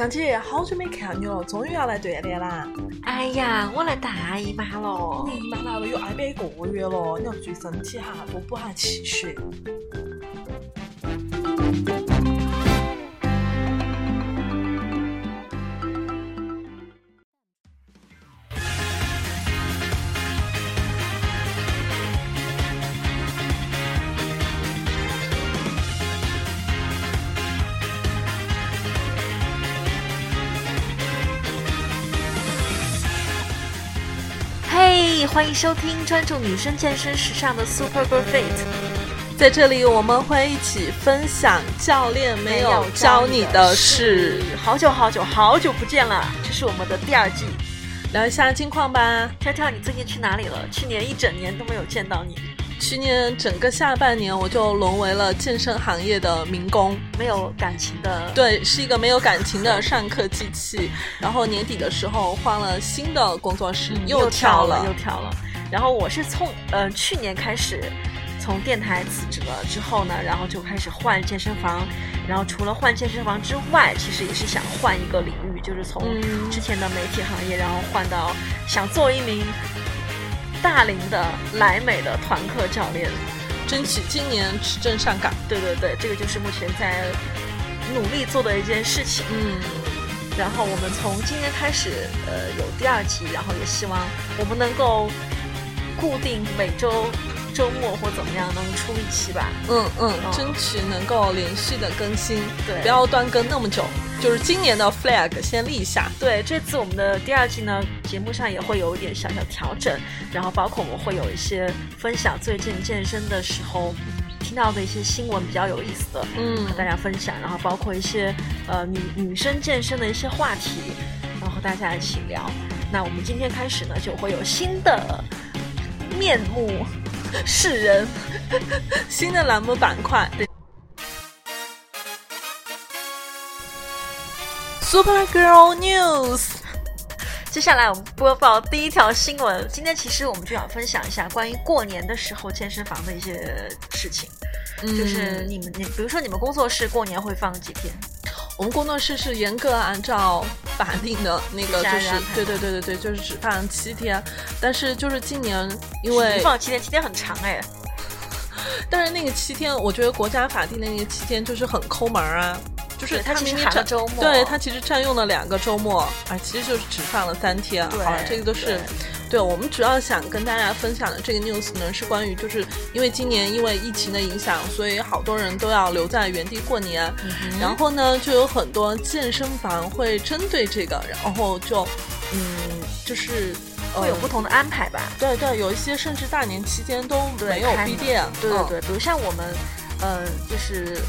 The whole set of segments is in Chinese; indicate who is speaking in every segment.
Speaker 1: 张姐，好久没看你了，终于要来锻炼啦！
Speaker 2: 哎呀，我来大姨妈了，
Speaker 1: 你姨妈来了有挨边一个月了，你要注意身体哈，多补下气血。
Speaker 2: 欢迎收听专注女生健身时尚的 Super Girl Fit。
Speaker 1: 在这里，我们会一起分享教练没有教你的事。
Speaker 2: 好久好久好久不见了，这是我们的第二季，
Speaker 1: 聊一下近况吧。
Speaker 2: 跳跳，你最近去哪里了？去年一整年都没有见到你。
Speaker 1: 去年整个下半年，我就沦为了健身行业的民工，
Speaker 2: 没有感情的。
Speaker 1: 对，是一个没有感情的上课机器。然后年底的时候换了新的工作室，
Speaker 2: 又
Speaker 1: 跳
Speaker 2: 了，又跳了。然后我是从呃去年开始从电台辞职了之后呢，然后就开始换健身房。然后除了换健身房之外，其实也是想换一个领域，就是从之前的媒体行业，然后换到想做一名。大龄的莱美的团课教练，
Speaker 1: 争取今年持证上岗。
Speaker 2: 对对对，这个就是目前在努力做的一件事情。
Speaker 1: 嗯，
Speaker 2: 然后我们从今年开始，呃，有第二期，然后也希望我们能够固定每周。周末或怎么样能出一期吧？
Speaker 1: 嗯嗯，争取能够连续的更新，
Speaker 2: 对，
Speaker 1: 不要断更那么久。就是今年的 flag 先立下。
Speaker 2: 对，这次我们的第二季呢，节目上也会有一点小小调整，然后包括我们会有一些分享最近健身的时候听到的一些新闻比较有意思的，
Speaker 1: 嗯，
Speaker 2: 和大家分享。然后包括一些呃女女生健身的一些话题，然后和大家一起聊。那我们今天开始呢，就会有新的面目。是人，
Speaker 1: 新的栏目板块，Super Girl News。
Speaker 2: 接下来我们播报第一条新闻。今天其实我们就想分享一下关于过年的时候健身房的一些事情，就是你们，你比如说你们工作室过年会放几天？
Speaker 1: 我们工作室是严格按照法定的那个，就是对对对对对，就是只放七天。但是就是今年因为
Speaker 2: 放七天，七天很长哎。
Speaker 1: 但是那个七天，我觉得国家法定的那个七天就是很抠门啊，就是
Speaker 2: 他
Speaker 1: 明明
Speaker 2: 占周末，
Speaker 1: 对他其实占用了两个周末，啊，其实就是只放了三天。好了，这个都是。对我们主要想跟大家分享的这个 news 呢，是关于就是因为今年因为疫情的影响，所以好多人都要留在原地过年。然后呢，就有很多健身房会针对这个，然后就嗯，就是
Speaker 2: 会有不同的安排吧。
Speaker 1: 对对，有一些甚至大年期间都没有闭店。
Speaker 2: 对对对，比如像我们，嗯，就是。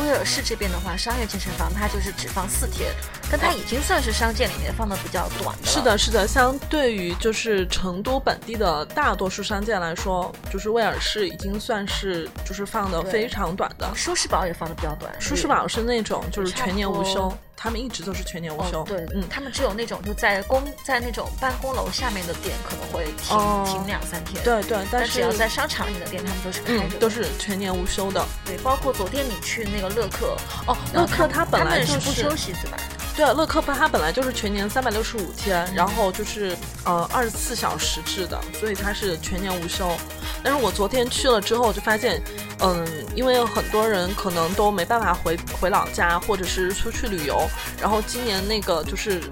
Speaker 2: 威尔士这边的话，商业健身房它就是只放四天，但它已经算是商界里面放的比较短的。
Speaker 1: 是的，是的，相对于就是成都本地的大多数商界来说，就是威尔士已经算是就是放的非常短的。
Speaker 2: 舒适宝也放的比较短，
Speaker 1: 舒适宝是那种就是全年无休。他们一直都是全年无休，
Speaker 2: 对，嗯，他们只有那种就在公在那种办公楼下面的店可能会停停两三天，
Speaker 1: 对对，但
Speaker 2: 是只要在商场里的店，他们都是开着，
Speaker 1: 都是全年无休的。
Speaker 2: 对，包括昨天你去那个乐客，
Speaker 1: 哦，乐客他本来就是
Speaker 2: 不休息，对吧？
Speaker 1: 对，乐客它本来就是全年三百六十五天，然后就是呃二十四小时制的，所以它是全年无休。但是我昨天去了之后，就发现，嗯，因为很多人可能都没办法回回老家，或者是出去旅游，然后今年那个就是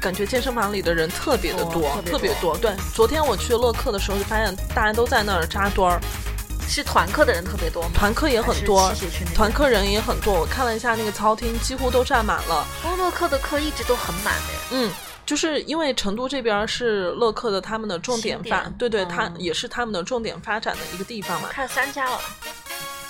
Speaker 1: 感觉健身房里的人特别的多，特别多。对，昨天我去乐客的时候，就发现大家都在那儿扎堆儿。
Speaker 2: 是团课的人特别多，
Speaker 1: 团课也很多，团课人也很多。我看了一下那个操厅，几乎都占满了。
Speaker 2: 乐客的课一直都很满的。
Speaker 1: 嗯，就是因为成都这边是乐客的他们的重点发，对对，它也是他们的重点发展的一个地方嘛。
Speaker 2: 看三家了。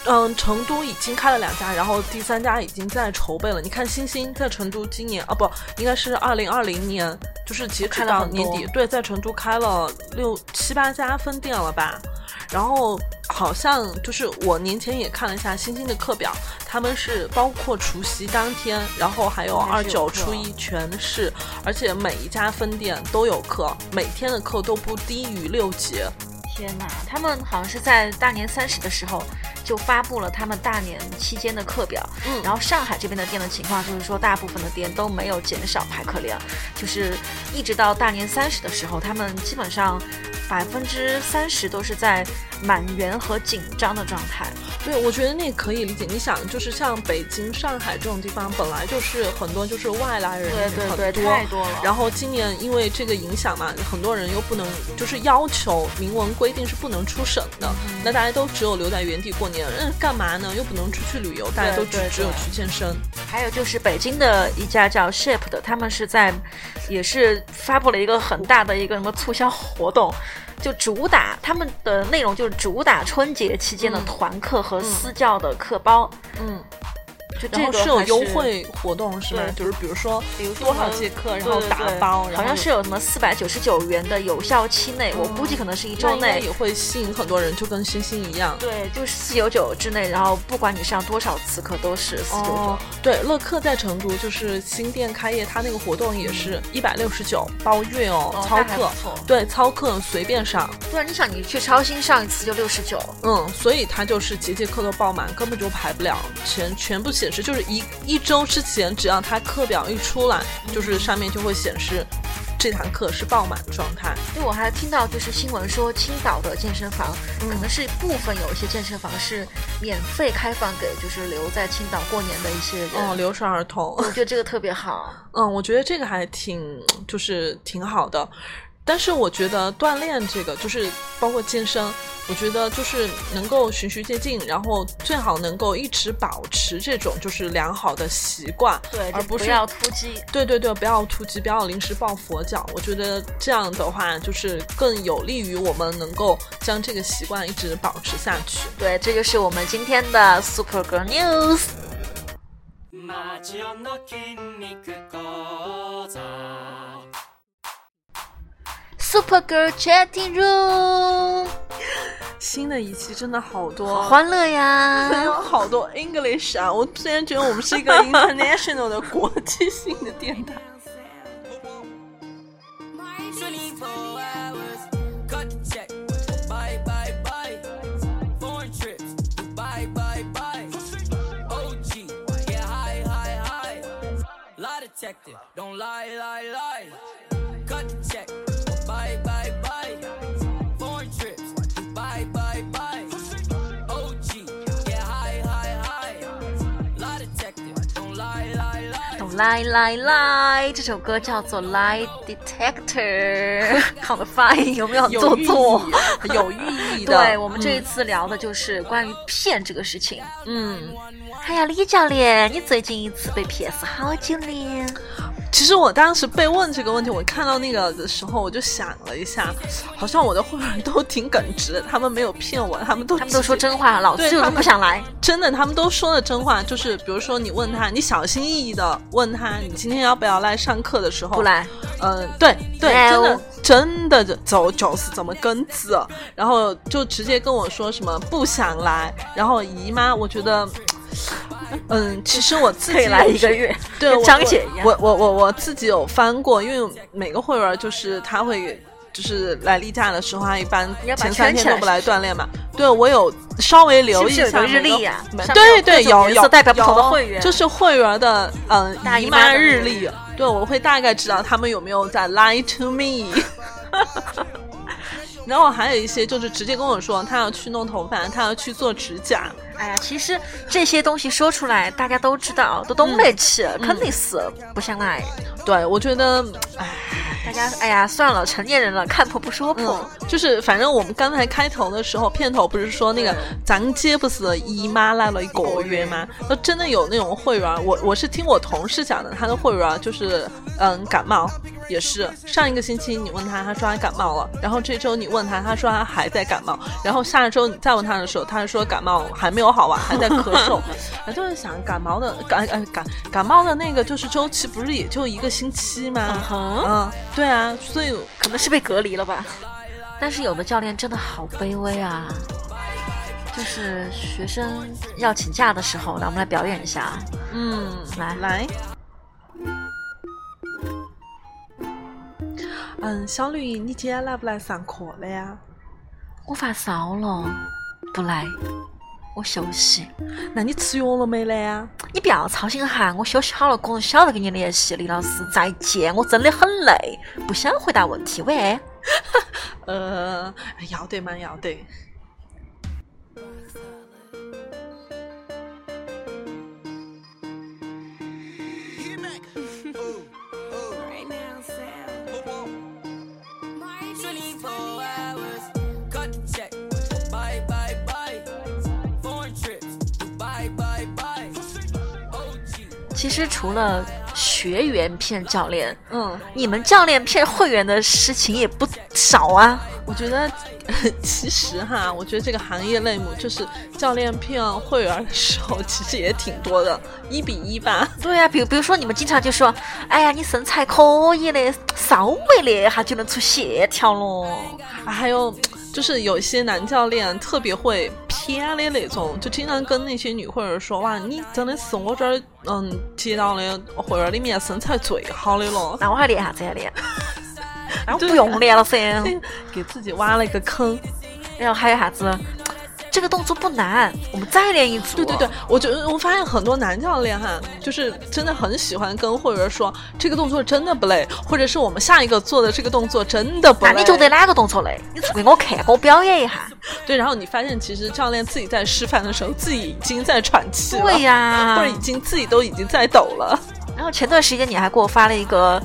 Speaker 1: 嗯，成都已经开了两家，然后第三家已经在筹备了。你看，星星在成都今年啊，不，应该是二零二零年，就是截止到年底，对，在成都开了六七八家分店了吧。然后好像就是我年前也看了一下星星的课表，他们是包括除夕当天，然后还有二九初一全是，而且每一家分店都有课，每天的课都不低于六节。
Speaker 2: 天哪，他们好像是在大年三十的时候就发布了他们大年期间的课表。
Speaker 1: 嗯
Speaker 2: 然后上海这边的店的情况就是说，大部分的店都没有减少排课量，就是一直到大年三十的时候，他们基本上百分之三十都是在满员和紧张的状态。
Speaker 1: 对，我觉得那可以理解。你想，就是像北京、上海这种地方，本来就是很多就是外来人
Speaker 2: 对对对，
Speaker 1: 很多。
Speaker 2: 太多了。
Speaker 1: 然后今年因为这个影响嘛，很多人又不能，就是要求明文规定是不能出省的，
Speaker 2: 嗯
Speaker 1: 那大家都只有留在原地过年，嗯，干嘛呢？又不能出去旅游，大家都只只有去健身。
Speaker 2: 还有就是北京的一家叫 Shape 的，他们是在也是发布了一个很大的一个什么促销活动，就主打他们的内容就是主打春节期间的
Speaker 1: 嗯
Speaker 2: 团课和私教的课包，
Speaker 1: 嗯，
Speaker 2: 就这
Speaker 1: 然后是有优惠活动是吗？
Speaker 2: 对
Speaker 1: 就是比如说
Speaker 2: 比如
Speaker 1: 多少节课，然后打包，
Speaker 2: 好像是有什么四百九十九元的有效期内，我估计可能是一周内
Speaker 1: 那也。会吸引很多人，就跟星星一样。
Speaker 2: 对，就是四九九之内，然后不管你上多少次课都是四九九
Speaker 1: 哦。，对，乐客在成都就是新店开业，它那个活动也是一百六十九包月哦，操课，对，操课随便上，
Speaker 2: 对啊，你想你去超星上一次就六十九，
Speaker 1: 嗯，所以它就是节节课都爆满，根本就排不了，全全部显示就是一一周之前，只要它课表一出来，就是上面就会显示这堂课是爆满状态。
Speaker 2: 对，我还听到就是新闻说，青岛的健身房、
Speaker 1: 嗯
Speaker 2: 可能是部分有一些健身房是免费开放给就是留在青岛过年的一些人。
Speaker 1: 嗯，留守儿童。
Speaker 2: 我觉得这个特别好。
Speaker 1: 嗯，我觉得这个还挺，就是挺好的。但是我觉得锻炼这个，就是包括健身，我觉得就是能够循序渐进，然后最好能够一直保持这种就是良好的习惯，
Speaker 2: 对，
Speaker 1: 而不是
Speaker 2: 就不要突击。
Speaker 1: 对对对，不要突击，不要临时抱佛脚。我觉得这样的话，就是更有利于我们能够将这个习惯一直保持下去。
Speaker 2: 对，这就是我们今天的 Super Girl News。
Speaker 3: マジオの筋肉講座
Speaker 2: Super Girl Chatting Room，
Speaker 1: 新的一期真的好多，
Speaker 2: 好欢乐呀！
Speaker 1: 有好多 English 啊！我突然觉得我们是一个 international 的国际性的电台。
Speaker 3: 24 hours, cut the check. Bye, bye, bye. Foreign trips, bye, bye, bye. OG, get high, high, high. Lie detector, don't lie, lie, lie. Cut the check. Lie, lie.
Speaker 2: 懂来来来，这首歌叫做《Lie Detector 》，看我的发音有没有很做
Speaker 1: 有
Speaker 2: 作？
Speaker 1: 寓意有寓意的。
Speaker 2: 对我们这一次聊的就是关于骗这个事情。
Speaker 1: 嗯，
Speaker 2: 哎呀，李教练，你最近一次被骗是好久呢？
Speaker 1: 其实我当时被问这个问题，我看到那个的时候，我就想了一下，好像我的会员都挺耿直的，他们没有骗我，他们都
Speaker 2: 他们都说真话，老子就是
Speaker 1: 他们
Speaker 2: 不想来。
Speaker 1: 真的，他们都说了真话，就是比如说你问他，你小心翼翼的问他，你今天要不要来上课的时候，
Speaker 2: 不来，
Speaker 1: 嗯，对对，真的真的走走就是怎么根子，然后就直接跟我说什么不想来，然后姨妈，我觉得。嗯，其实我自己
Speaker 2: 来一个月，
Speaker 1: 对，
Speaker 2: 张姐一样。
Speaker 1: 我我我我自己有翻过，因为每个会员就是他会。就是来例假的时候，他一般前三天都不来锻炼嘛。对我有稍微留意一
Speaker 2: 是不是有个日历呀
Speaker 1: 对对，有有
Speaker 2: 代表不同的会员
Speaker 1: 就是会员的嗯
Speaker 2: 大姨
Speaker 1: 姨妈
Speaker 2: 日
Speaker 1: 历。对，我会大概知道他们有没有在 lie to me。然后还有一些就是直接跟我说他要去弄头发，他要去做指甲。
Speaker 2: 哎呀，其实这些东西说出来，大家都知道，都懂得起，肯定是不想来。
Speaker 1: 对我觉得，哎。
Speaker 2: 大家哎呀，算了，成年人了，看破不说破。
Speaker 1: 嗯，就是反正我们刚才开头的时候，片头不是说那个咱街不是姨妈来了一个月吗？那真的有那种会员，我我是听我同事讲的，他的会员就是嗯感冒也是上一个星期你问他，他说他感冒了，然后这周你问他，他说他还在感冒，然后下周你再问他的时候，他说感冒还没有好完，还在咳嗽。我就是想感冒的感感感感冒的那个就是周期不是也就一个星期吗？
Speaker 2: 嗯
Speaker 1: 对啊，所以
Speaker 2: 可能是被隔离了吧。但是有的教练真的好卑微啊，就是学生要请假的时候，来我们来表演一下。
Speaker 1: 嗯，
Speaker 2: 来
Speaker 1: 来。嗯，小绿，你今天来不来上课了呀？
Speaker 2: 我发烧了，不来。我休息。
Speaker 1: 那你吃药了没嘞？啊？
Speaker 2: 你不要操心哈，我休息好了，过人晓得跟你联系。李老师，再见。我真的很累，不想回答问题。喂，
Speaker 1: 呃，要得嘛，要得。
Speaker 2: 其实除了学员骗教练，
Speaker 1: 嗯，
Speaker 2: 你们教练骗会员的事情也不少啊。
Speaker 1: 我觉得 其实哈，我觉得这个行业内幕就是教练骗会员的时候，其实也挺多的，一比一吧。
Speaker 2: 对呀、比如比如说你们经常就说，哎呀，你身材可以的，稍微练一下就能出线条了。
Speaker 1: 啊还有就是有一些男教练特别会偏的那种，就经常跟那些女会员说：“哇，你真的是我这儿嗯接到的会员里面身材最好的了。
Speaker 2: 那我还练啥子呀练？那我不用练了噻。”
Speaker 1: 给自己挖了一个坑。
Speaker 2: 然后还有啥子？这个动作不难，我们再练一组。
Speaker 1: 对对对，我觉得我发现很多男教练哈，就是真的很喜欢跟会员说这个动作真的不累，或者是我们下一个做的这个动作真的不累。
Speaker 2: 那你觉得哪个动作累？你做给我看，给我表演一下。
Speaker 1: 对，然后你发现其实教练自己在示范的时候，自己已经在喘气了，
Speaker 2: 对呀、
Speaker 1: 或者已经自己都已经在抖了。
Speaker 2: 然后前段时间你还给我发了一个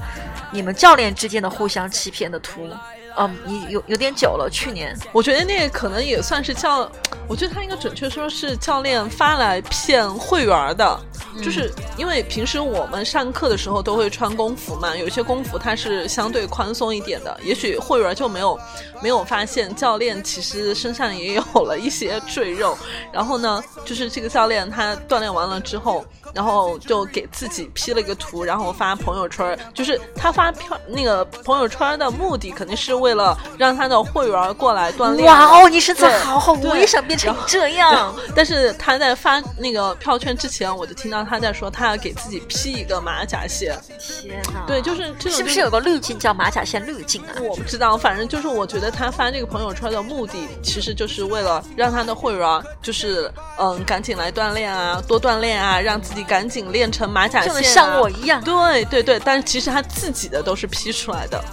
Speaker 2: 你们教练之间的互相欺骗的图，嗯，你有有点久了，去年。
Speaker 1: 我觉得那个可能也算是教，我觉得他应该准确说是教练发来骗会员的，就是因为平时我们上课的时候都会穿工服嘛，有些工服它是相对宽松一点的，也许会员就没有没有发现教练其实身上也有了一些赘肉，然后呢，就是这个教练他锻炼完了之后，然后就给自己 P 了一个图，然后发朋友圈，就是他发票那个朋友圈的目的肯定是为了让他的会员过来锻炼。
Speaker 2: 哇哦，你身材好好，我也想变成这样。
Speaker 1: 但是他在发那个票圈之前，我就听到他在说他要给自己 P 一个马甲线。
Speaker 2: 天哪！
Speaker 1: 对，就是这种
Speaker 2: 是不是有个滤镜叫马甲线滤镜啊？
Speaker 1: 我不知道，反正就是我觉得他发这个朋友圈的目的，其实就是为了让他的会员就是嗯赶紧来锻炼啊，多锻炼啊，让自己赶紧练成马甲线、啊，
Speaker 2: 就像我一样。
Speaker 1: 对对对，但是其实他自己的都是 P 出来的。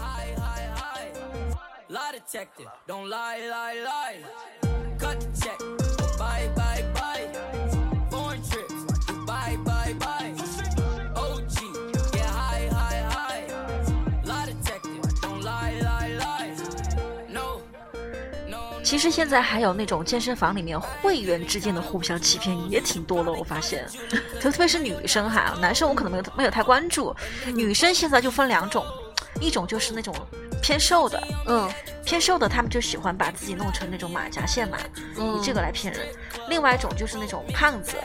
Speaker 3: Lie detector, don't lie, lie, lie. Cut the check, bye, bye, bye. Foreign trips, bye, bye, bye. OG, get high, high, high. Lie detector, don't lie, lie, lie. No, no,
Speaker 2: 其实现在还有那种健身房里面会员之间的互相欺骗也挺多的，我发现，特特别是女生哈，男生我可能没有没有太关注，女生现在就分两种，一种就是那种偏瘦的，
Speaker 1: 嗯。
Speaker 2: 偏瘦的他们就喜欢把自己弄成那种马甲线嘛，
Speaker 1: 嗯，
Speaker 2: 以这个来骗人；另外一种就是那种胖子，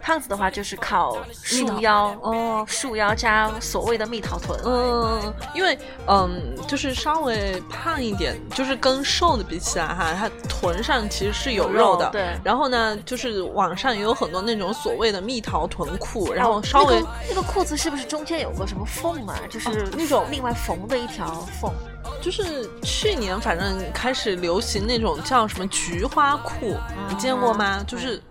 Speaker 2: 胖子的话就是靠束腰。
Speaker 1: 哦。
Speaker 2: 束腰加所谓的蜜桃臀，
Speaker 1: 嗯，因为嗯，就是稍微胖一点，就是跟瘦的比起来哈，它臀上其实是有肉的。
Speaker 2: 对
Speaker 1: 然后呢，就是网上也有很多那种所谓的蜜桃臀裤，然后稍微、
Speaker 2: 那个那个裤子是不是中间有个什么缝啊？就是
Speaker 1: 哦那种
Speaker 2: 另外缝的一条缝。
Speaker 1: 就是去年反正开始流行那种叫什么菊花裤，你见过吗？就是。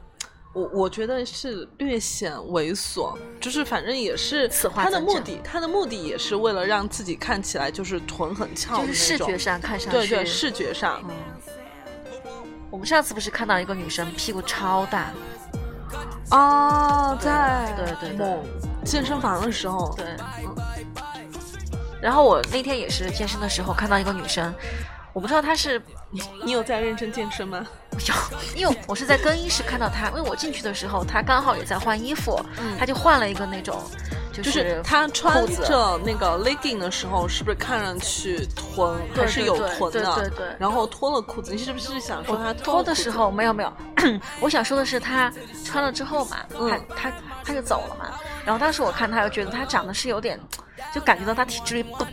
Speaker 1: 我我觉得是略显猥琐，就是反正也是他的目的，他的目的也是为了让自己看起来就是臀很翘的那
Speaker 2: 就是
Speaker 1: 种，
Speaker 2: 视觉上看上去，
Speaker 1: 对对，视觉上，
Speaker 2: 嗯。我们上次不是看到一个女生屁股超大，
Speaker 1: 哦，在
Speaker 2: 对对对
Speaker 1: 某健身房的时候，
Speaker 2: 对。然后我那天也是健身的时候看到一个女生，我不知道他是
Speaker 1: 你你有在认真健身吗？
Speaker 2: 有，因为我是在更衣室看到他，因为我进去的时候他刚好也在换衣服，
Speaker 1: 嗯
Speaker 2: 她就换了一个那种，就
Speaker 1: 就是他穿着那个 legging 的时候，是不是看上去臀还是有臀的？
Speaker 2: 对对对对
Speaker 1: 然后脱了裤子，你是不是想说他
Speaker 2: 脱的时候没有没有，我想说的是他穿了之后嘛，
Speaker 1: 嗯
Speaker 2: 她她她就走了嘛。然后当时我看他，又觉得他长得是有点，就感觉到他体脂率不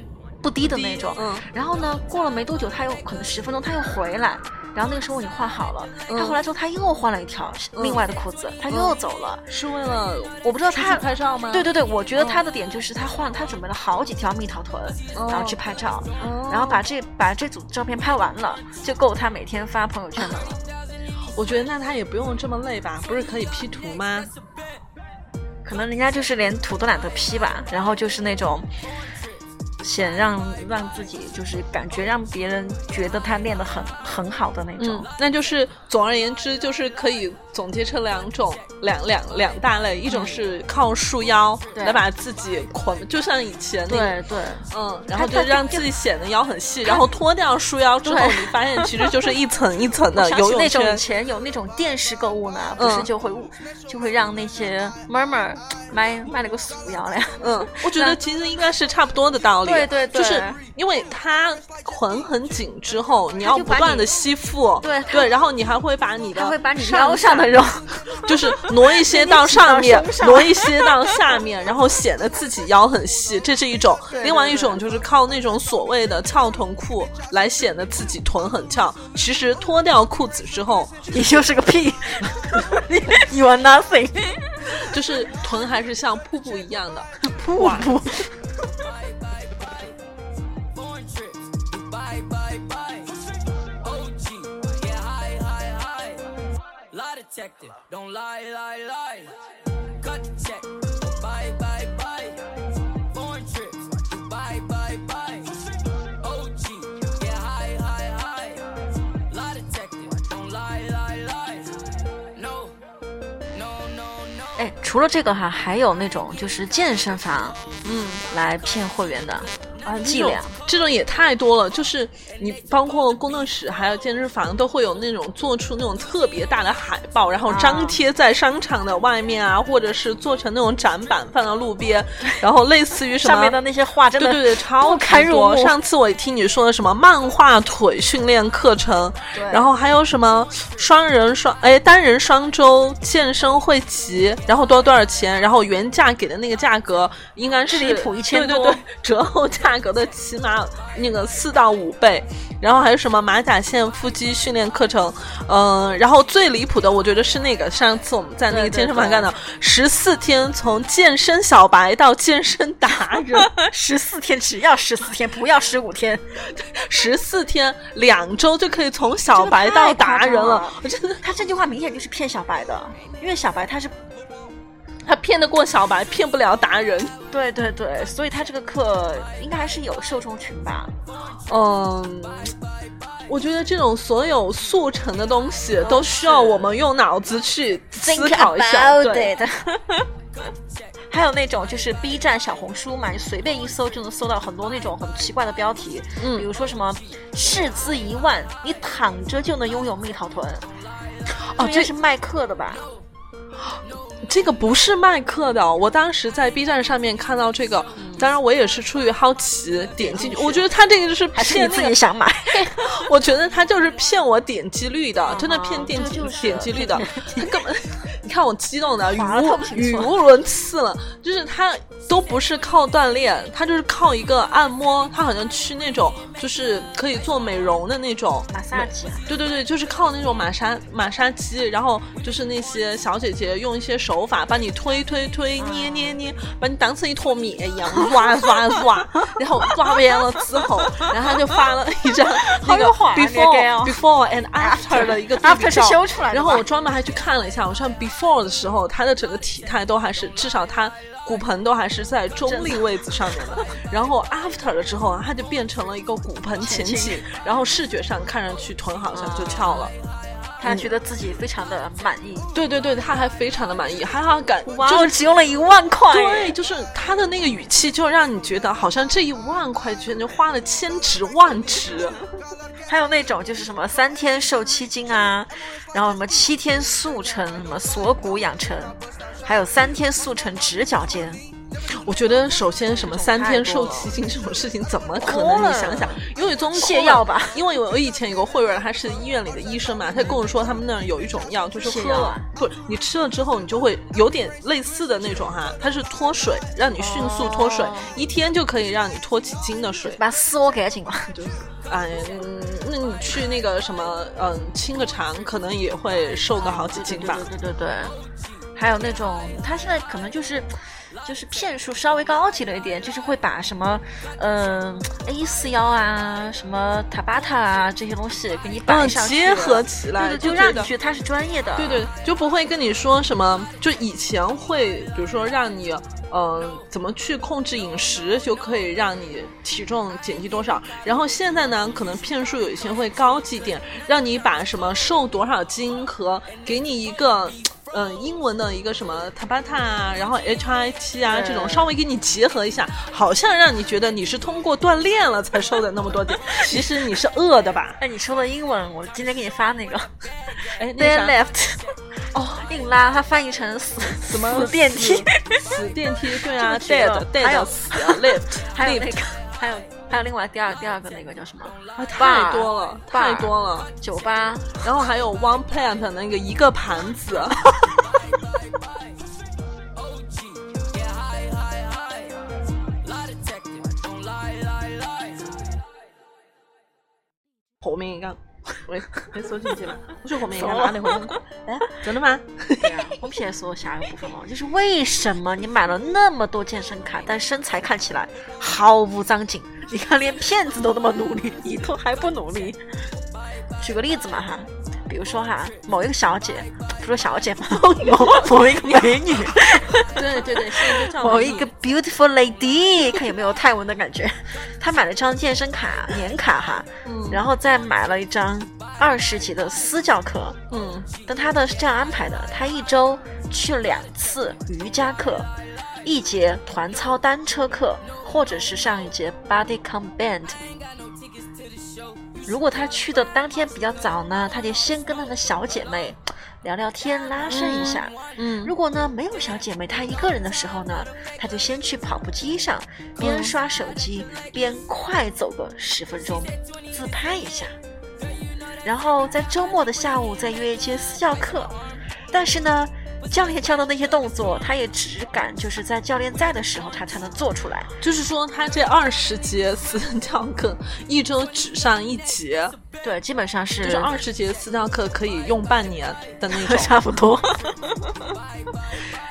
Speaker 2: 不低的那种。
Speaker 1: 嗯
Speaker 2: 然后呢，过了没多久，他又可能十分钟，他又回来。然后那个时候我已经换好了，
Speaker 1: 嗯
Speaker 2: 她回来之后，他又换了一条另外的裤子，他又走了。
Speaker 1: 是为了
Speaker 2: 我不知道他
Speaker 1: 拍照吗？
Speaker 2: 对对对，我觉得他的点就是他换，他准备了好几条蜜桃臀，
Speaker 1: 哦
Speaker 2: 然后去拍照，
Speaker 1: 哦
Speaker 2: 然后把这把这组照片拍完了，就够他每天发朋友圈的了。
Speaker 1: 我觉得那他也不用这么累吧？不是可以 P 图吗？
Speaker 2: 可能人家就是连图都懒得 P 吧，然后就是那种。想让让自己就是感觉让别人觉得他练得很很好的那种，
Speaker 1: 嗯，那就是总而言之就是可以总结成两种两两两大类，一种是靠束腰来把自己捆，就像以前那
Speaker 2: 对对，
Speaker 1: 嗯，然后就让自己显得腰很细，然后脱掉束腰之后，你发现其实就是一层一层 的游泳
Speaker 2: 那种以。前有那种电视购物呢，不是
Speaker 1: 嗯
Speaker 2: 就会就会让那些妹妹儿卖卖了个束腰嘞，
Speaker 1: 嗯，我觉得其实应该是差不多的道理。
Speaker 2: 对对对
Speaker 1: 就是因为它捆很紧之后，你要不断的吸附，
Speaker 2: 对
Speaker 1: 对，然后你还会把你的
Speaker 2: 它会把你腰上的肉，
Speaker 1: 就是 挪一些到上面 挪一些到下面，然后显得自己腰很细，这是一种。另外一种就是靠那种所谓的翘臀裤来显得自己臀很翘。其实脱掉裤子之后，
Speaker 2: 你就是个屁，You are nothing，
Speaker 1: 就是臀还是像瀑布一样的。
Speaker 2: 瀑布。
Speaker 3: Lie detector, don't lie, lie, lie. Cut the check, bye, bye, bye. Foreign trips, Dubai, bye, bye. OG, yeah, high, high, high. Lie detector, don't lie, lie, lie. No, no, no, no.
Speaker 2: 哎，除了这个哈，还有那种就是健身房
Speaker 1: 嗯，
Speaker 2: 来骗会员的
Speaker 1: 啊，这种。这种也太多了。就是你包括工作室还有健身房都会有那种做出那种特别大的海报，然后张贴在商场的外面啊，或者是做成那种展板放到路边，然后类似于什么
Speaker 2: 上面的那些画真的
Speaker 1: 对对对，超
Speaker 2: 不堪入
Speaker 1: 上次我也听你说的什么漫画腿训练课程，然后还有什么双人双哎单人双周健身会籍，然后多少多少钱，然后原价给的那个价格应该是
Speaker 2: 这离谱1000多
Speaker 1: 对对对，折后价格的起码那个四到五倍，然后还有什么马甲线腹肌训练课程，嗯、然后最离谱的我觉得是那个上次我们在那个健身房干的 十四天从健身小白到健身达人。
Speaker 2: 十四天，只要十四天，不要十五天。
Speaker 1: 十四天两周就可以从小白到达人了
Speaker 2: 了，
Speaker 1: 我真的
Speaker 2: 他这句话明显就是骗小白的，因为小白他是
Speaker 1: 他骗得过小白，骗不了达人。
Speaker 2: 对对对，所以他这个课应该还是有受众群吧？
Speaker 1: 嗯，我觉得这种所有速成的东西都需要我们用脑子去思考一下。对
Speaker 2: ，it 还有那种就是 B 站、小红书嘛，你随便一搜就能搜到很多那种很奇怪的标题，
Speaker 1: 嗯
Speaker 2: 比如说什么斥资一万，你躺着就能拥有蜜桃臀，
Speaker 1: 哦，这
Speaker 2: 这是卖课的吧？
Speaker 1: 这个不是卖课的，我当时在 B 站上面看到这个，当然我也是出于好奇点进去，我觉得他这个就是
Speaker 2: 还是你
Speaker 1: 骗那个
Speaker 2: 自己想买？
Speaker 1: 我觉得他就是骗我点击率的，真的骗点击
Speaker 2: 这就是。
Speaker 1: 点击率的。他根本，你看我激动的语语无伦次了，就是他都不是靠锻炼，他就是靠一个按摩，他好像去那种就是可以做美容的那种。
Speaker 2: 马萨吉啊
Speaker 1: 对对对，就是靠那种马杀马杀鸡，然后就是那些小姐姐用一些手法把你推推推、捏捏捏，把你当成一坨面一样抓抓抓，然后抓完了之后，然后他就发了一张那个 before before and after 的一个对比照然后我专门还去看了一下，我像 before 的时候，他的整个体态都还是至少他骨盆都还是在中立位置上面的，然后 after 了之后啊，他就变成了一个骨盆前
Speaker 2: 倾，
Speaker 1: 然后视觉上看上去臀好像就翘了。
Speaker 2: 他觉得自己非常的满意。
Speaker 1: 对对对，他还非常的满意，还好感
Speaker 2: 哇，
Speaker 1: 就是
Speaker 2: 只用了一万块，
Speaker 1: 对，就是他的那个语气，就让你觉得好像这一万块钱就花了千值万值。
Speaker 2: 还有那种就是什么三天瘦七斤啊，然后什么七天速成什么锁骨养成，还有三天速成直角肩，
Speaker 1: 我觉得首先什么三天瘦七斤这种事情怎么可能？你想想，因为中
Speaker 2: 泻药吧
Speaker 1: 因为我以前有个会员，他是医院里的医生嘛，他跟我说他们那儿有一种药，就是喝了不，你吃了之后你就会有点类似的那种哈，它是脱水，让你迅速脱水，
Speaker 2: 哦
Speaker 1: 一天就可以让你脱几斤的水。
Speaker 2: 把丝窝干净嘛。
Speaker 1: 就是，哎，嗯，那你去那个什么，嗯，清个肠，可能也会瘦个好几斤吧。
Speaker 2: 对对对对对。还有那种他现在可能就是就是骗术稍微高级了一点，就是会把什么嗯、A 四幺啊、什么塔巴塔啊这些东西给你摆
Speaker 1: 嗯，
Speaker 2: 上去，
Speaker 1: 结合起来，
Speaker 2: 对对，就
Speaker 1: 就
Speaker 2: 让你觉得他是专业的。
Speaker 1: 对对，就不会跟你说什么，就以前会，比如说让你，嗯，怎么去控制饮食，就可以让你体重减低多少。然后现在呢，可能骗术有一些会高级点，让你把什么瘦多少斤和给你一个。嗯，英文的一个什么 Tabata 啊，然后 HIT 啊，这种稍微给你结合一下，好像让你觉得你是通过锻炼了才瘦的那么多点，其实你是饿的吧？
Speaker 2: 哎，你说的英文，我今天给你发那个
Speaker 1: 哎，那啥
Speaker 2: ？Deadlift，哦，硬拉，它翻译成死。
Speaker 1: 什么？
Speaker 2: 死电梯，
Speaker 1: 死电梯，对啊，dead
Speaker 2: 有
Speaker 1: dead 死啊，lift，
Speaker 2: 还有
Speaker 1: lift
Speaker 2: 那个，还有还有另外第二第二个那个叫什么？
Speaker 1: 啊，太多了太多了。
Speaker 2: 酒吧，
Speaker 1: 然后还有 one plant 那个一个盘子.后面一个，喂，没说进去了。我说后面应该拉的后面。哎，真的吗？
Speaker 2: 对啊，我们现在说下一个部分哦，就是为什么你买了那么多健身卡，但身材看起来毫无长进？你看，连骗子都那么努力，你都还不努力。举个例子嘛哈，比如说哈，某一个小姐，不说小姐嘛，某某一个美女，
Speaker 1: 对对对，
Speaker 2: 某一个 beautiful lady，看有没有泰文的感觉。她买了张健身卡年卡哈，
Speaker 1: 嗯
Speaker 2: 然后再买了一张二十级的私教课。
Speaker 1: 嗯
Speaker 2: 但她的是这样安排的：她一周去两次瑜伽课，一节团操单车课，或者是上一节 Body Comp Band。如果他去的当天比较早呢，他就先跟他的小姐妹聊聊天，拉伸一下。
Speaker 1: 嗯
Speaker 2: 如果呢没有小姐妹，他一个人的时候呢，他就先去跑步机上，边刷手机边快走个十分钟，自拍一下。然后在周末的下午再约一节私教课，但是呢，教练教的那些动作，他也只敢就是在教练在的时候他才能做出来。
Speaker 1: 就是说他这二十节私 教课一周只上一节，
Speaker 2: 对，基本上是
Speaker 1: 就是二十节私教课可以用半年的那种。
Speaker 2: 差不多。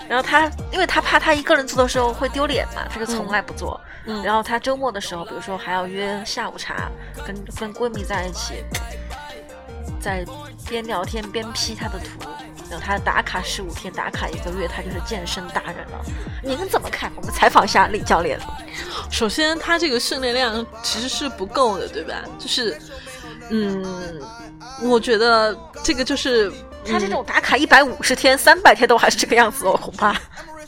Speaker 2: 然后他，因为他怕他一个人做的时候会丢脸嘛，他就从来不做。
Speaker 1: 嗯
Speaker 2: 然后他周末的时候，比如说还要约下午茶，跟跟闺蜜在一起，在边聊天边 P 他的图。他打卡十五天，打卡一个月，他就是健身达人了。您怎么看？我们采访一下李教练。
Speaker 1: 首先，他这个训练量其实是不够的，对吧？就是，嗯，我觉得这个就是
Speaker 2: 他这种打卡一百五十天、三百天都还是这个样子哦，恐怕。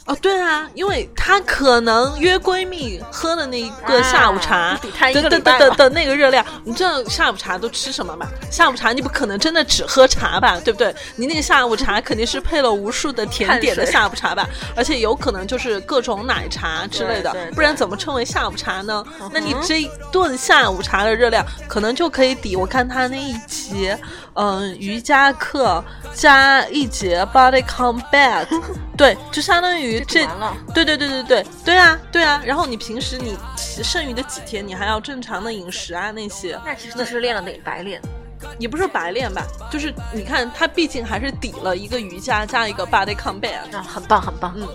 Speaker 1: 哦，对啊，因为她可能约闺蜜喝的那一个下午茶
Speaker 2: 啊，抵她一个
Speaker 1: 的的
Speaker 2: 礼拜了
Speaker 1: 的的那个热量，你知道下午茶都吃什么吗？下午茶你不可能真的只喝茶吧，对不对？你那个下午茶肯定是配了无数的甜点的下午茶吧，而且有可能就是各种奶茶之类的不然怎么称为下午茶呢？那你这一顿下午茶的热量可能就可以抵我看她那一节，嗯、瑜伽课加一节 body combat，对，就相当于这对对对对对对啊对啊，然后你平时你剩余的几天，你还要正常的饮食啊那些，
Speaker 2: 那其实就是练了哪白练。
Speaker 1: 也不是白练吧，就是你看他毕竟还是抵了一个瑜伽加一个 body combat，
Speaker 2: 啊，很棒很棒。
Speaker 1: 嗯，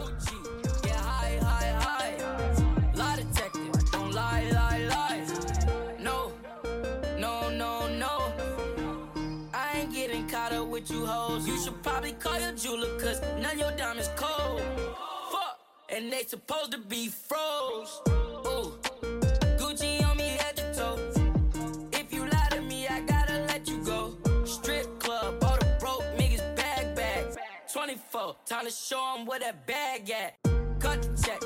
Speaker 3: with you hoes. You should probably call your jeweler, cause none your diamonds cold. Fuck, and they supposed to be froze. Ooh, Gucci on me head to toe. If you lie to me, I gotta let you go. Strip club, all the broke niggas bag bag. 24, time to show 'em where that bag at. Cut the check,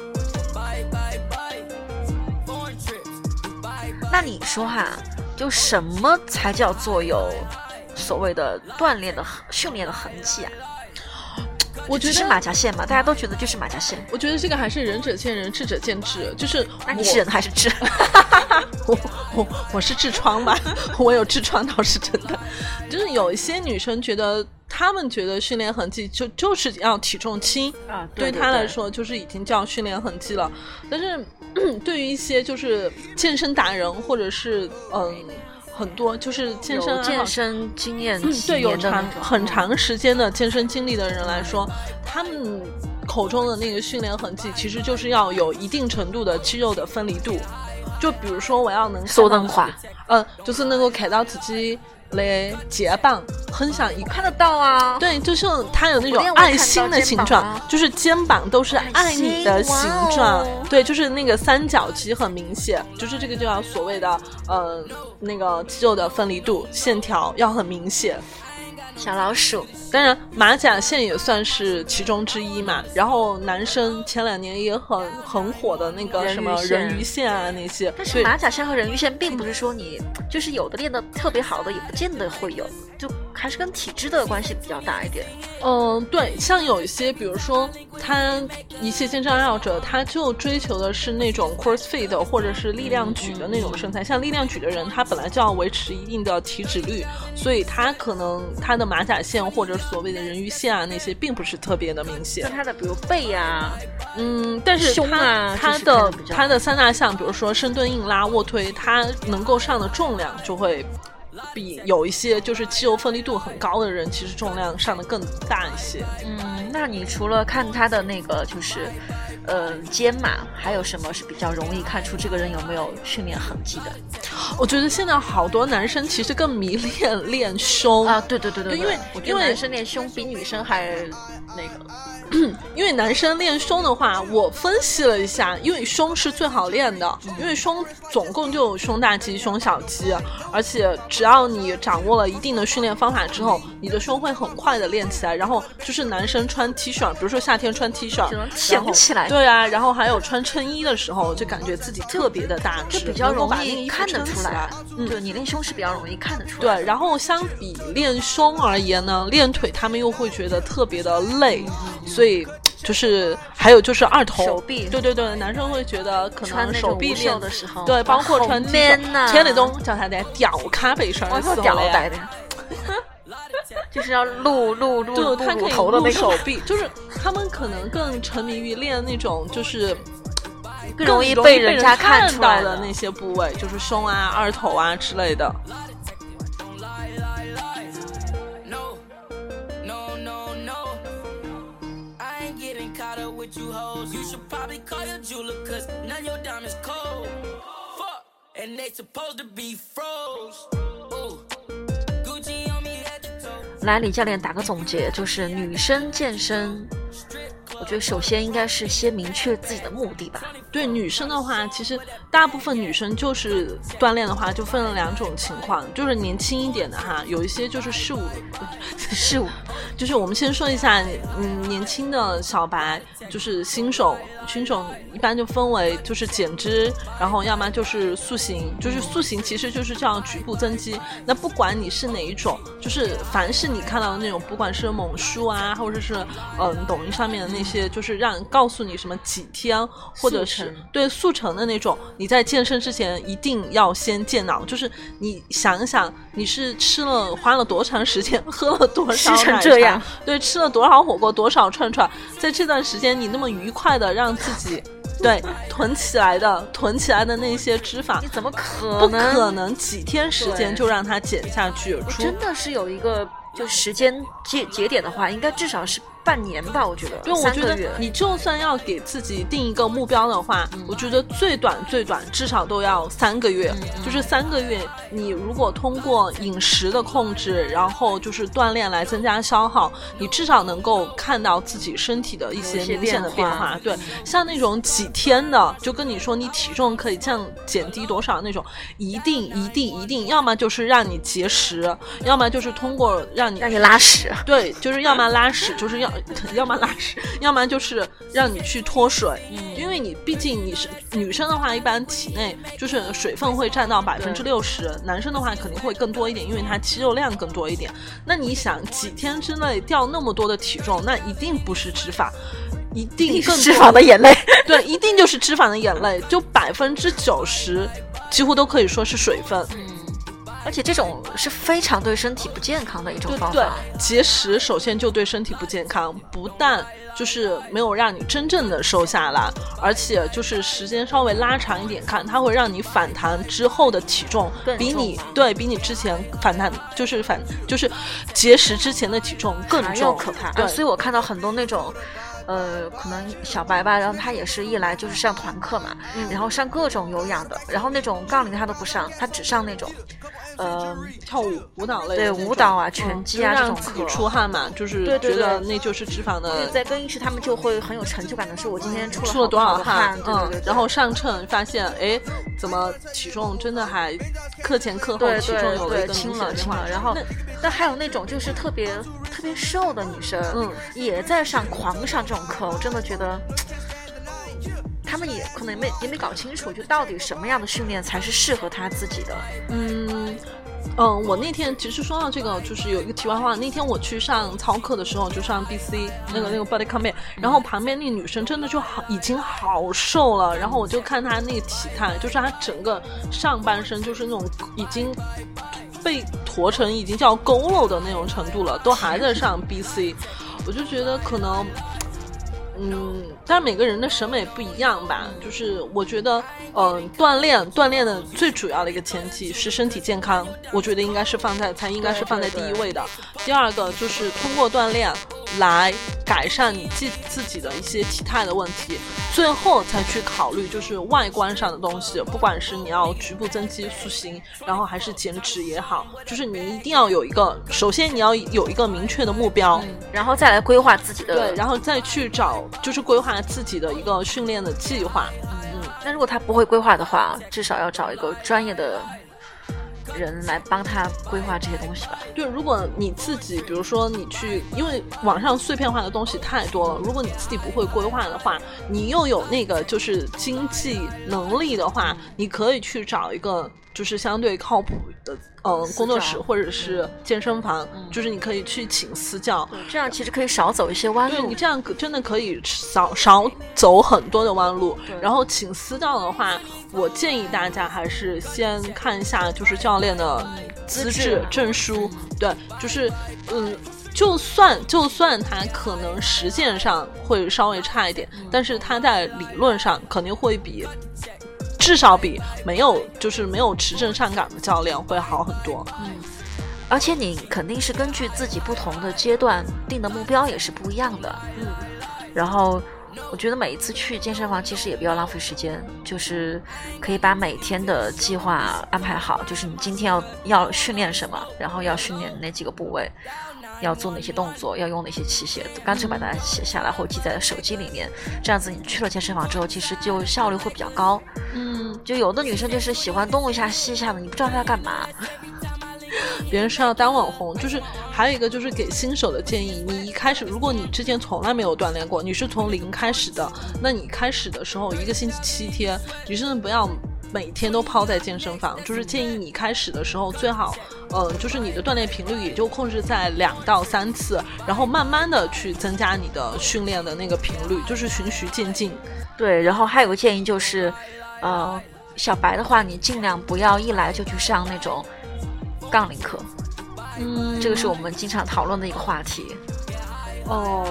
Speaker 3: bye bye bye. Foreign trips, Dubai, bye.
Speaker 2: 那你说哈，就什么才叫做有 所谓的锻炼的训练的痕迹啊？
Speaker 1: 我觉得是
Speaker 2: 马甲线嘛，大家都觉得就是马甲线。
Speaker 1: 我觉得这个还是仁者见仁，智者见智，就是
Speaker 2: 那你是人还是智？
Speaker 1: 我我我是痔疮吧，我有痔疮倒是真的。就是有一些女生觉得，她们觉得训练痕迹就就是要体重轻
Speaker 2: 啊
Speaker 1: 对她来，说就是已经叫训练痕迹了。但是对于一些就是健身达人或者是嗯。很多就是健身
Speaker 2: 有健身经验
Speaker 1: 嗯，对，有长很长时间的健身经历的人来说，他们口中的那个训练痕迹，其实就是要有一定程度的肌肉的分离度。就比如说，我要能
Speaker 2: 缩灯化，
Speaker 1: 嗯，就是能够看到自己的肩膀很想一
Speaker 2: 看得到啊。
Speaker 1: 对，就是它有那种爱心的形状
Speaker 2: 啊，
Speaker 1: 就是肩膀都是爱你的形状
Speaker 2: 哦，
Speaker 1: 对，就是那个三角肌很明显，就是这个就要所谓的呃那个肌肉的分离度线条要很明显。
Speaker 2: 小老鼠，
Speaker 1: 当然，马甲线也算是其中之一嘛。然后男生前两年也很很火的那个什么人鱼线啊那些，
Speaker 2: 但是马甲线和人鱼线并不是说你就是有的练的特别好的，也不见得会有，就还是跟体质的关系比较大一点。
Speaker 1: 嗯，对，像有一些，比如说他一些健身爱好者，他就追求的是那种 CrossFit 或者是力量举的那种身材。像力量举的人，他本来就要维持一定的体脂率，所以他可能他的马甲线或者所谓的人鱼线啊那些，并不是特别的明
Speaker 2: 那
Speaker 1: 显。
Speaker 2: 它的比如背啊，
Speaker 1: 嗯，但是
Speaker 2: 胸
Speaker 1: 他
Speaker 2: 啊
Speaker 1: 他的他的三大项，比如说深蹲、硬拉、卧推，他能够上的重量就会。比有一些就是肌肉分离度很高的人，其实重量上的更大一些。
Speaker 2: 嗯，那你除了看他的那个就是，呃，肩嘛，还有什么是比较容易看出这个人有没有训练痕迹的？
Speaker 1: 我觉得现在好多男生其实更迷恋练胸
Speaker 2: 啊，对对对对
Speaker 1: 对因为因为
Speaker 2: 男生练胸比女生还那个。
Speaker 1: 因为男生练胸的话，我分析了一下，因为胸是最好练的，因为胸总共就有胸大肌、胸小肌，而且只要你掌握了一定的训练方法之后，你的胸会很快的练起来。然后就是男生穿 T 恤，比如说夏天穿 T 恤，
Speaker 2: 挺起来
Speaker 1: 对啊，然后还有穿衬衣的时候，就感觉自己特别的大只，
Speaker 2: 就比较容易看得出来，
Speaker 1: 嗯，
Speaker 2: 对你练胸是比较容易看得出来。
Speaker 1: 对，然后相比练胸而言呢，练腿他们又会觉得特别的累，所以就是还有就是二头
Speaker 2: 手臂
Speaker 1: 对对对，男生会觉得可能手臂练
Speaker 2: 的时候
Speaker 1: 对，包括穿
Speaker 2: man 呐
Speaker 1: 前那种叫啥的吊卡背身儿
Speaker 2: 我要
Speaker 1: 的时候嘞
Speaker 2: 吊带的，就是要露露露露头的那个，
Speaker 1: 手臂，就是他们可能更沉迷于练那种就是。
Speaker 2: 更容易
Speaker 1: 易
Speaker 2: 被人
Speaker 1: 人
Speaker 2: 家看
Speaker 1: 到的那些部位，就是胸啊、二头啊之类的。
Speaker 3: With you hoes. You should probably call your jeweler, cause none your diamonds cold. Fuck, and they supposed to be froze. Ooh, Gucci on me head to toe.
Speaker 2: 来，李教练打个总结，就是女生健身，我觉得首先应该是先明确自己的目的吧。
Speaker 1: 对女生的话，其实大部分女生就是锻炼的话，就分了两种情况，就是年轻一点的哈，有一些就是事务，事务，就是我们先说一下，嗯，年轻的小白就是新手，新手一般就分为就是减脂，然后要么就是塑形，就是塑形其实就是叫局部增肌。那不管你是哪一种，就是凡是你看到的那种，不管是猛书啊，或者是嗯抖音上面的那些，就是让告诉你什么几天或者是
Speaker 2: 速
Speaker 1: 对速成的那种，你在健身之前一定要先健脑，就是你想一想，你是吃了花了多长时间，喝了多少
Speaker 2: 吃成
Speaker 1: 奶茶
Speaker 2: 这样
Speaker 1: 对，吃了多少火锅，多少串串，在这段时间你那么愉快的让自己对 囤起来的囤起来的那些脂肪
Speaker 2: 你，怎么可
Speaker 1: 不？可能几天时间就让它减下去？
Speaker 2: 真的是有一个就时间节节点的话，应该至少是半年吧，我觉得。
Speaker 1: 对，我觉得。你就算要给自己定一个目标的话，我觉得最短最短至少都要三个月。就是三个月，你如果通过饮食的控制，然后就是锻炼来增加消耗，你至少能够看到自己身体的一些明显的变
Speaker 2: 化。
Speaker 1: 对，像那种几天的，就跟你说你体重可以降减低多少那种，一定一定一定，要么就是让你节食，要么就是通过让你
Speaker 2: 让你拉屎，
Speaker 1: 对，就是要么拉屎，就是要要么拉屎，要么就是让你去脱水，因为你毕竟你是女生的话，一般体内就是水分会占到百分之六十，男生的话肯定会更多一点，因为他肌肉量更多一点。那你想几天之内掉那么多的体重，那一定不是脂肪。一定更
Speaker 2: 脂肪的眼泪。
Speaker 1: 对，一定就是脂肪的眼泪，就百分之九十，几乎都可以说是水分。
Speaker 2: 而且这种是非常对身体不健康的一种
Speaker 1: 对对
Speaker 2: 方法。，
Speaker 1: 节食首先就对身体不健康，不但就是没有让你真正的瘦下来，而且就是时间稍微拉长一点看，它会让你反弹之后的体重比你对比你之前反弹就是反就是节食之前的体重更重，
Speaker 2: 可怕。
Speaker 1: 对
Speaker 2: 啊所以我看到很多那种。呃，可能小白吧，然后他也是一来就是上团课嘛，
Speaker 1: 嗯。
Speaker 2: 然后上各种有氧的，然后那种杠铃他都不上，他只上那种，呃，
Speaker 1: 跳舞舞蹈类的
Speaker 2: 对舞蹈啊
Speaker 1: 嗯
Speaker 2: 拳击啊这种
Speaker 1: 就让自己
Speaker 2: 课
Speaker 1: 出汗嘛，就是觉得那就是脂肪的。
Speaker 2: 在更衣室他们就会很有成就感的是，我今天出了
Speaker 1: 出了多少
Speaker 2: 汗，对
Speaker 1: 嗯然后上秤发现，哎，怎么体重真的还课前课后
Speaker 2: 对
Speaker 1: 体重有了一个
Speaker 2: 轻了轻了，然后
Speaker 1: 那
Speaker 2: 但还有那种就是特别特别瘦的女生，
Speaker 1: 嗯，
Speaker 2: 也在上狂上这种课，我真的觉得。他们也可能没也没搞清楚，就到底什么样的训练才是适合他自己的。
Speaker 1: 嗯。嗯，我那天其实说到这个，就是有一个题外话。那天我去上操课的时候，就上 BC 那个那个 body combat，然后旁边那女生真的就好，已经好瘦了。然后我就看她那个体态，就是她整个上半身就是那种已经被驼成已经叫佝偻的那种程度了，都还在上 BC。我就觉得可能嗯，但是每个人的审美不一样吧。就是我觉得，嗯、锻炼锻炼的最主要的一个前提是身体健康，我觉得应该是放在才应该是放在第一位的。第二个就是通过锻炼来改善你自自己的一些体态的问题，最后才去考虑就是外观上的东西，不管是你要局部增肌塑形，然后还是减脂也好，就是你一定要有一个，首先你要有一个明确的目标。
Speaker 2: 然后再来规划自己的。
Speaker 1: 对，然后再去找，就是规划自己的一个训练的计划。
Speaker 2: 嗯那如果他不会规划的话，至少要找一个专业的人来帮他规划这些东西吧。
Speaker 1: 对，如果你自己，比如说你去，因为网上碎片化的东西太多了，如果你自己不会规划的话，你又有那个就是经济能力的话，你可以去找一个就是相对靠谱的，嗯、
Speaker 2: 私
Speaker 1: 工作室或者是健身房，就是你可以去请私教。
Speaker 2: 这样其实可以少走一些弯路
Speaker 1: 对你。这样可真的可以少少走很多的弯路。然后请私教的话，我建议大家还是先看一下就是教练的资质
Speaker 2: 资质
Speaker 1: 证书。对，就是嗯。就算就算他可能实践上会稍微差一点，但是他在理论上肯定会比，至少比没有就是没有持证上岗的教练会好很多。
Speaker 2: 嗯而且你肯定是根据自己不同的阶段定的目标也是不一样的。
Speaker 1: 嗯，
Speaker 2: 然后我觉得每一次去健身房其实也不要浪费时间，就是可以把每天的计划安排好，就是你今天要要训练什么，然后要训练哪几个部位。要做哪些动作，要用哪些器械，干脆把它写下来或记在手机里面。这样子，你去了健身房之后，其实就效率会比较高。
Speaker 1: 嗯，
Speaker 2: 就有的女生就是喜欢东一下西一下的，你不知道她要干嘛。
Speaker 1: 别人是要当网红，就是还有一个就是给新手的建议，你一开始如果你之前从来没有锻炼过，你是从零开始的，那你开始的时候一个星期七天，你真的不要。每天都泡在健身房，就是建议你开始的时候最好，嗯、就是你的锻炼频率也就控制在两到三次，然后慢慢的去增加你的训练的那个频率，就是循序渐进。
Speaker 2: 对，然后还有个建议就是，呃，小白的话，你尽量不要一来就去上那种杠铃课，
Speaker 1: 嗯
Speaker 2: 这个是我们经常讨论的一个话题。
Speaker 1: 哦，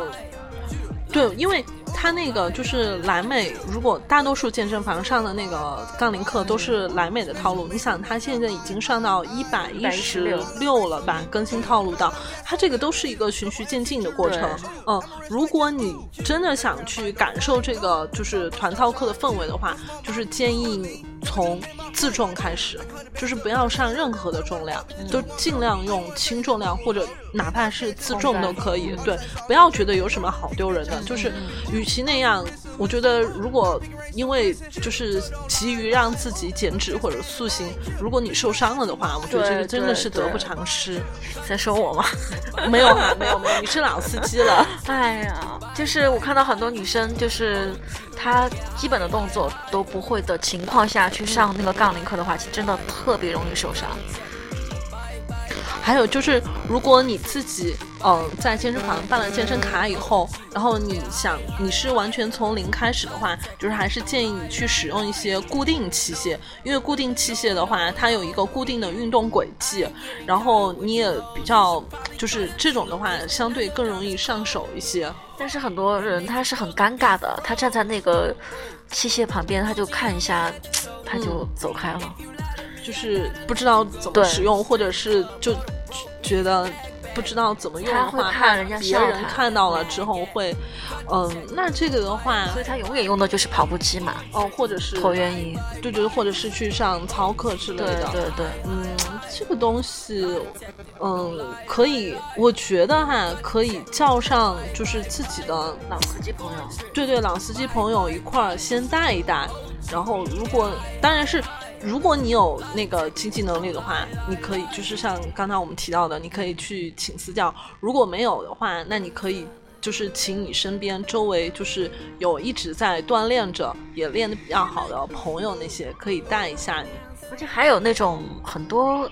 Speaker 1: 对，因为他那个就是莱美，如果大多数健身房上的那个杠铃课都是莱美的套路，你想他现在已经上到一百一十六了吧，更新套路到，它这个都是一个循序渐进的过程。嗯，如果你真的想去感受这个就是团操课的氛围的话，就是建议你从自重开始，就是不要上任何的重量，都尽量用轻重量或者哪怕是自重都可以。对，不要觉得有什么好丢人的，就是与其那样，我觉得如果因为就是急于让自己减脂或者塑形，如果你受伤了的话，我觉得这个真的是得不偿失。
Speaker 2: 在说我吗？
Speaker 1: 没有哈，没有没有，你是老司机了。
Speaker 2: 哎呀，就是我看到很多女生，就是她基本的动作都不会的情况下去上那个杠铃课的话，其实真的特别容易受伤。
Speaker 1: 还有就是，如果你自己嗯，在健身房办了健身卡以后，然后你想你是完全从零开始的话，就是还是建议你去使用一些固定器械，因为固定器械的话，它有一个固定的运动轨迹，然后你也比较就是这种的话，相对更容易上手一些。
Speaker 2: 但是很多人他是很尴尬的，他站在那个器械旁边，他就看一下，他就走开了。
Speaker 1: 就是不知道怎么使用，或者是就觉得不知道怎么用的话，
Speaker 2: 怕人家
Speaker 1: 别人看到了之后会，嗯，那这个的话，
Speaker 2: 所以他永远用的就是跑步机嘛，
Speaker 1: 哦，或者是
Speaker 2: 椭圆仪。
Speaker 1: 对对，或者是去上操课之类
Speaker 2: 对
Speaker 1: 的，
Speaker 2: 对对，
Speaker 1: 嗯，这个东西，嗯，可以，我觉得哈，可以叫上就是自己的
Speaker 2: 老司机朋友。
Speaker 1: 对对，老司机朋友一块儿先带一带，然后如果当然是如果你有那个经济能力的话，你可以就是像刚才我们提到的，你可以去请私教；如果没有的话，那你可以就是请你身边周围就是有一直在锻炼着，也练得比较好的朋友那些可以带一下你。
Speaker 2: 而且还有那种很多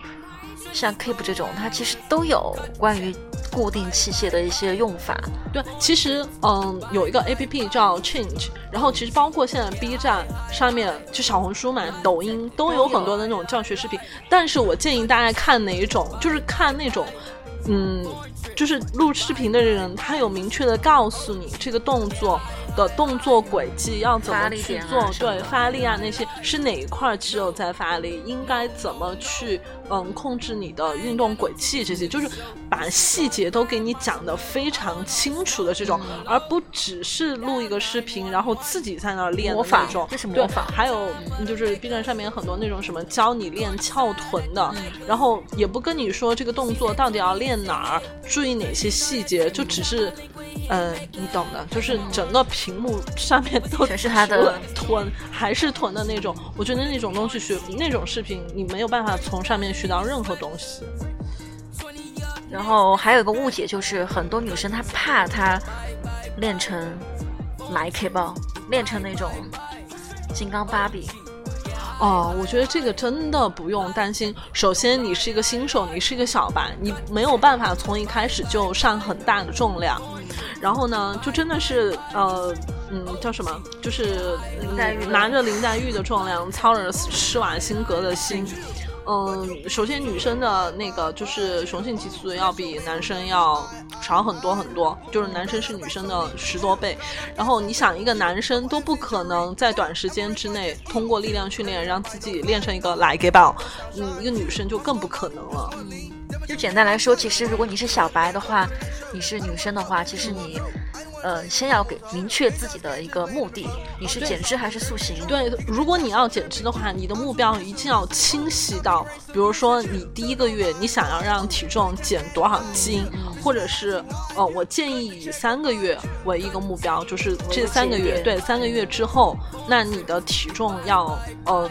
Speaker 2: 像 Keep 这种，它其实都有关于固定器械的一些用法。
Speaker 1: 对，其实嗯，有一个 A P P 叫 Change，然后其实包括现在 B 站上面，就小红书嘛、抖音都有很多的那种教学视频。但是我建议大家看哪一种，就是看那种，嗯，就是录视频的人，他有明确的告诉你这个动作的动作轨迹要怎么去做，对，发力啊那些是哪一块肌肉在发力，应该怎么去嗯控制你的运动轨迹这些，就是把细节都给你讲的非常清楚的这种，
Speaker 2: 嗯
Speaker 1: 而不只是录一个视频，然后自己在那儿练那种。
Speaker 2: 这是模
Speaker 1: 对
Speaker 2: 仿
Speaker 1: 还有嗯就是 B 站上面很多那种什么教你练翘臀的，
Speaker 2: 嗯
Speaker 1: 然后也不跟你说这个动作到底要练哪儿，注意哪些细节，就只是。嗯，你懂的，就是整个屏幕上面都
Speaker 2: 全是他的
Speaker 1: 臀还是臀的那种，我觉得那种东西学那种视频，你没有办法从上面学到任何东西。
Speaker 2: 然后还有一个误解就是，很多女生她怕她练成来 K 包，练成那种金刚芭比。
Speaker 1: 哦，我觉得这个真的不用担心。首先，你是一个新手，你是一个小白，你没有办法从一开始就上很大的重量。然后呢，就真的是呃，嗯，叫什么？就是
Speaker 2: 林黛玉
Speaker 1: 拿着林黛玉的重量，操着施瓦辛格的心。嗯，首先女生的那个就是雄性激素要比男生要少很多很多，就是男生是女生的十多倍。然后你想，一个男生都不可能在短时间之内通过力量训练让自己练成一个来给宝，嗯，一个女生就更不可能了。
Speaker 2: 就简单来说，其实如果你是小白的话，你是女生的话，其实你，呃，先要给明确自己的一个目的，你是减脂还是塑形？
Speaker 1: 对，如果你要减脂的话，你的目标一定要清晰到，比如说你第一个月你想要让体重减多少斤，或者是呃，我建议以三个月为一个目标，就是这三个月，对，三个月之后，那你的体重要嗯。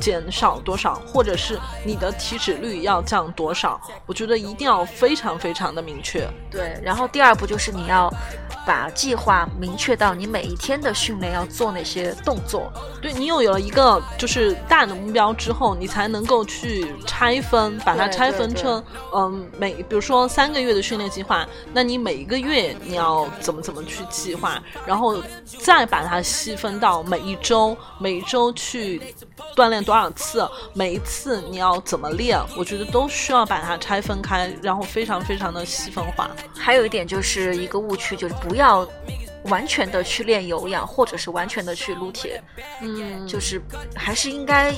Speaker 1: 减少多少，或者是你的体脂率要降多少？我觉得一定要非常非常的明确。
Speaker 2: 对，然后第二步就是你要把计划明确到你每一天的训练要做哪些动作。
Speaker 1: 对你有有了一个就是大的目标之后，你才能够去拆分，把它拆分成嗯每比如说三个月的训练计划，那你每一个月你要怎么怎么去计划，然后再把它细分到每一周，每一周去锻炼多少次，每一次你要怎么练，我觉得都需要把它拆分开，然后非常非常的细分化。
Speaker 2: 还有一点就是一个误区，就是不要完全的去练有氧，或者是完全的去撸铁，
Speaker 1: 嗯，
Speaker 2: 就是还是应该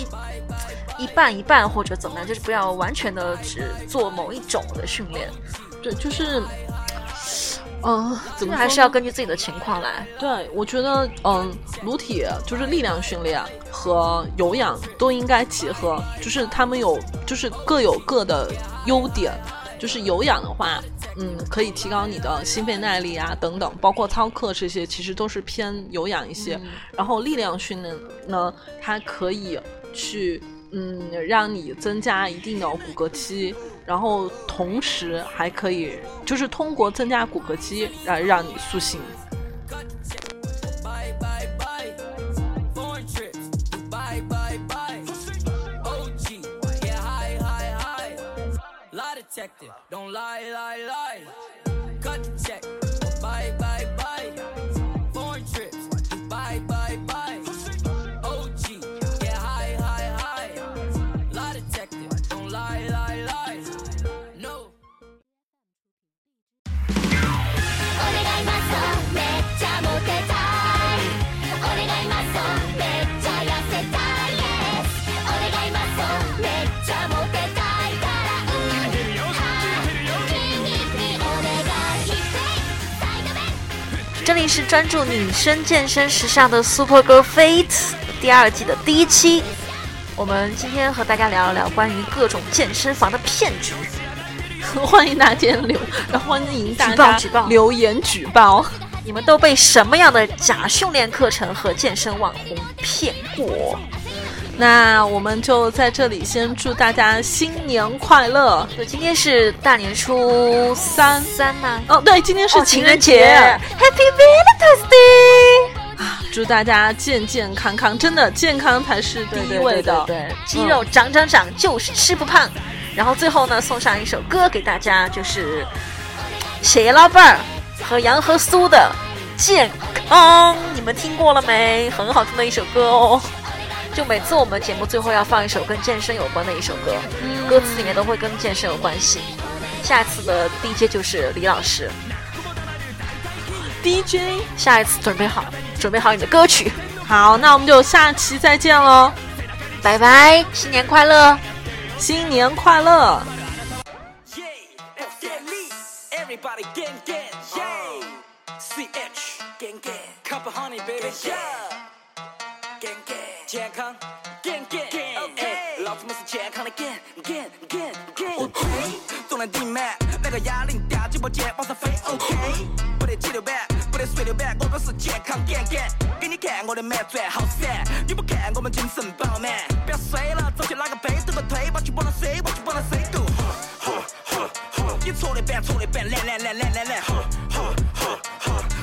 Speaker 2: 一半一半或者怎么样，就是不要完全的只做某一种的训练，
Speaker 1: 对，就是。嗯，怎么
Speaker 2: 还是要根据自己的情况来。
Speaker 1: 对，我觉得，嗯，撸体就是力量训练和有氧都应该结合，就是他们有，就是各有各的优点。就是有氧的话，嗯，可以提高你的心肺耐力啊，等等，包括操课这些，其实都是偏有氧一些。然后力量训练呢，它可以去，嗯，让你增加一定的骨骼肌，然后同时还可以，就是通过增加骨骼肌来让你塑形。
Speaker 3: Don't lie lie lie. cut the check.
Speaker 2: 是专注女生健身时尚的 Super Girl Fate 第二季的第一期。我们今天和大家聊一聊关于各种健身房的骗局。
Speaker 1: 欢迎大家留，欢迎大
Speaker 2: 举报
Speaker 1: 家
Speaker 2: 举报
Speaker 1: 留言举报。
Speaker 2: 你们都被什么样的假训练课程和健身网红骗过？
Speaker 1: 那我们就在这里先祝大家新年快乐。
Speaker 2: 对，今天是大年初
Speaker 1: 三
Speaker 2: 三呐、
Speaker 1: 哦，对，今天是
Speaker 2: 哦
Speaker 1: 情人
Speaker 2: 节
Speaker 1: 节
Speaker 2: ，，Happy Valentine's Day！
Speaker 1: 啊祝大家健健康康，真的健康才是第一位的。
Speaker 2: 对对对对肌肉长长长，就是吃不胖。然后最后呢，送上一首歌给大家，就是血爷老伴儿和杨和苏的《健康》，你们听过了没？很好听的一首歌哦。就每次我们节目最后要放一首跟健身有关的一首歌，歌词里面都会跟健身有关系。下一次的 DJ 就是李老师
Speaker 1: ，DJ，
Speaker 2: 下一次准备好，准备好你的歌曲，
Speaker 1: 好，那我们就下期再见喽，
Speaker 2: 拜拜，新年快乐！
Speaker 1: 新年快乐.
Speaker 3: Everybody gang gang, yeah. CH gang gang, cup of honey baby, yeah. 健康 gang gang, OK. 老子们是健康的 gang gang gang 来个哑铃吊起脖肩往上飞，OK。不得气流板，不得水流板，我们是健康 gang gang。给你看我的满转好闪，你不看我们精神饱满。不要睡了，走去拿个杯，等个推，把去帮他睡，把去帮他睡够。你错的板，错的板，来来来来来来，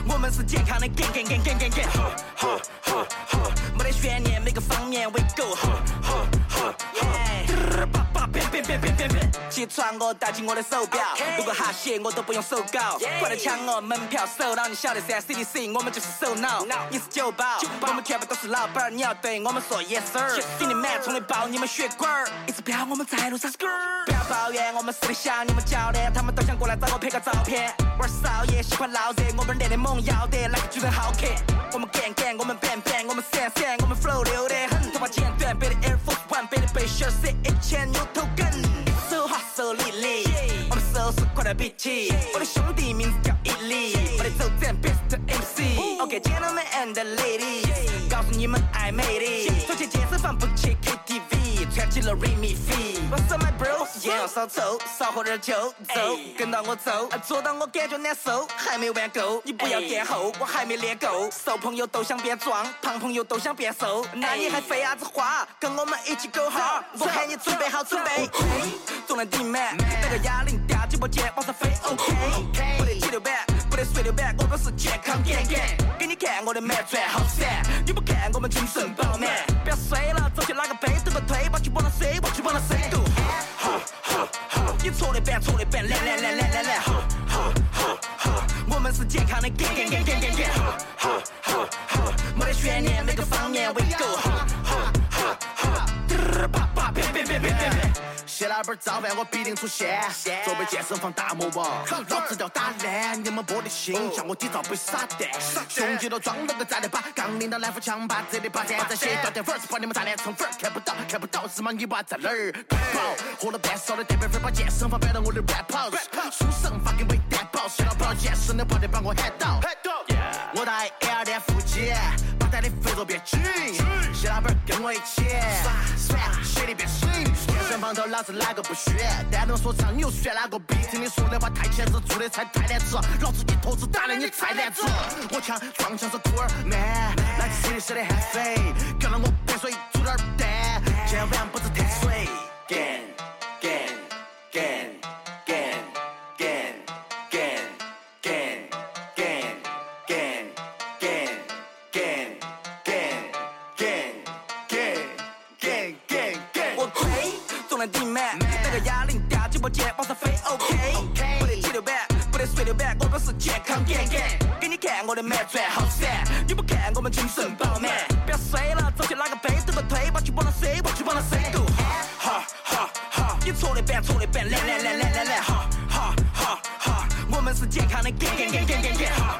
Speaker 3: 我们是健康的 gang gang gang gang gang 悬念，每个方面为够。叭叭变变变变变变，起床我戴起我的手表，如果哈鞋我都不用手搞，快来抢我门票，手到你晓得噻，CDC 我们就是首脑，你是酒保，我们全部都是老板，你要对我们说 yes sir，心里满充的爆你们血管，一直飙我们在路上 skr，不要抱怨我们私底下你们教的，他们都想过来找我拍个照片，玩少爷喜欢闹热，我们练的猛要得，哪个举人好客？我们 gang gang，我们变的 b 气，我的兄弟名字叫伊利，我的手掌 Best MC。OK，gentlemen and ladies，告诉你们，I made it，我去健身房，不去 KTV。穿起了 Remy Fee。What's up my bro？烟要少抽，少喝点酒，走，跟到我走，做到我感觉难受，还没玩够，你不要垫后，我还没练够，瘦朋友都想变壮，胖朋友都想变瘦，那你还废啥子话？跟我们一起 go hard，我喊你准备好准备，重量地满，那个哑铃吊起脖肩往上飞，OK，不得气流板。不得睡得晚，我们是健康点点。给你看我的满钻好闪，你不看我们精神饱满。不要睡了，走去拿个杯，都不推，把去把它塞，把去把它塞都。哈哈哈，你错的板，错的板，来来来来来来，哈哈哈，我们是健康的干干干干干干，哈哈哈，没得悬念，每个方面 we go，哈哈哈，哈，啪叭叭别别别别别。变。
Speaker 4: 写了本早饭，我必定出现。作为健身房大魔王，老子要打烂你们玻璃心，向我底罩杯撒蛋。胸肌都装了个炸弹把，杠铃的来福枪把这里把现在写到点粉儿，把你们炸烂成粉儿。看不到，看不到，日妈？你娃在哪儿？跑，喝了半勺的蛋白粉，把健身房摆到我的 rap house。书生发给我一担保，写了不少健身的，不得把我喊倒。我在 L 店附近，把他的肥肉变紧，写老本跟我一起，耍血里变水。健身房头老子哪个不虚？单能说唱你又选哪个逼？听你说的话太前置，做的菜太难吃，老子一坨子打烂你菜难吃。我枪撞墙是酷儿 man，来自 city 的悍匪，跟了我白水煮点儿蛋，千万不是太水。
Speaker 3: 我的满转好闪，你不看我们精神饱满。不要衰了，走去拿个杯，等个推，把去往那塞，把去往那塞。go 哈哈哈，你错的板，错的板，来来来来来来，哈哈哈哈，我们是健康的，干干干干干干，哈哈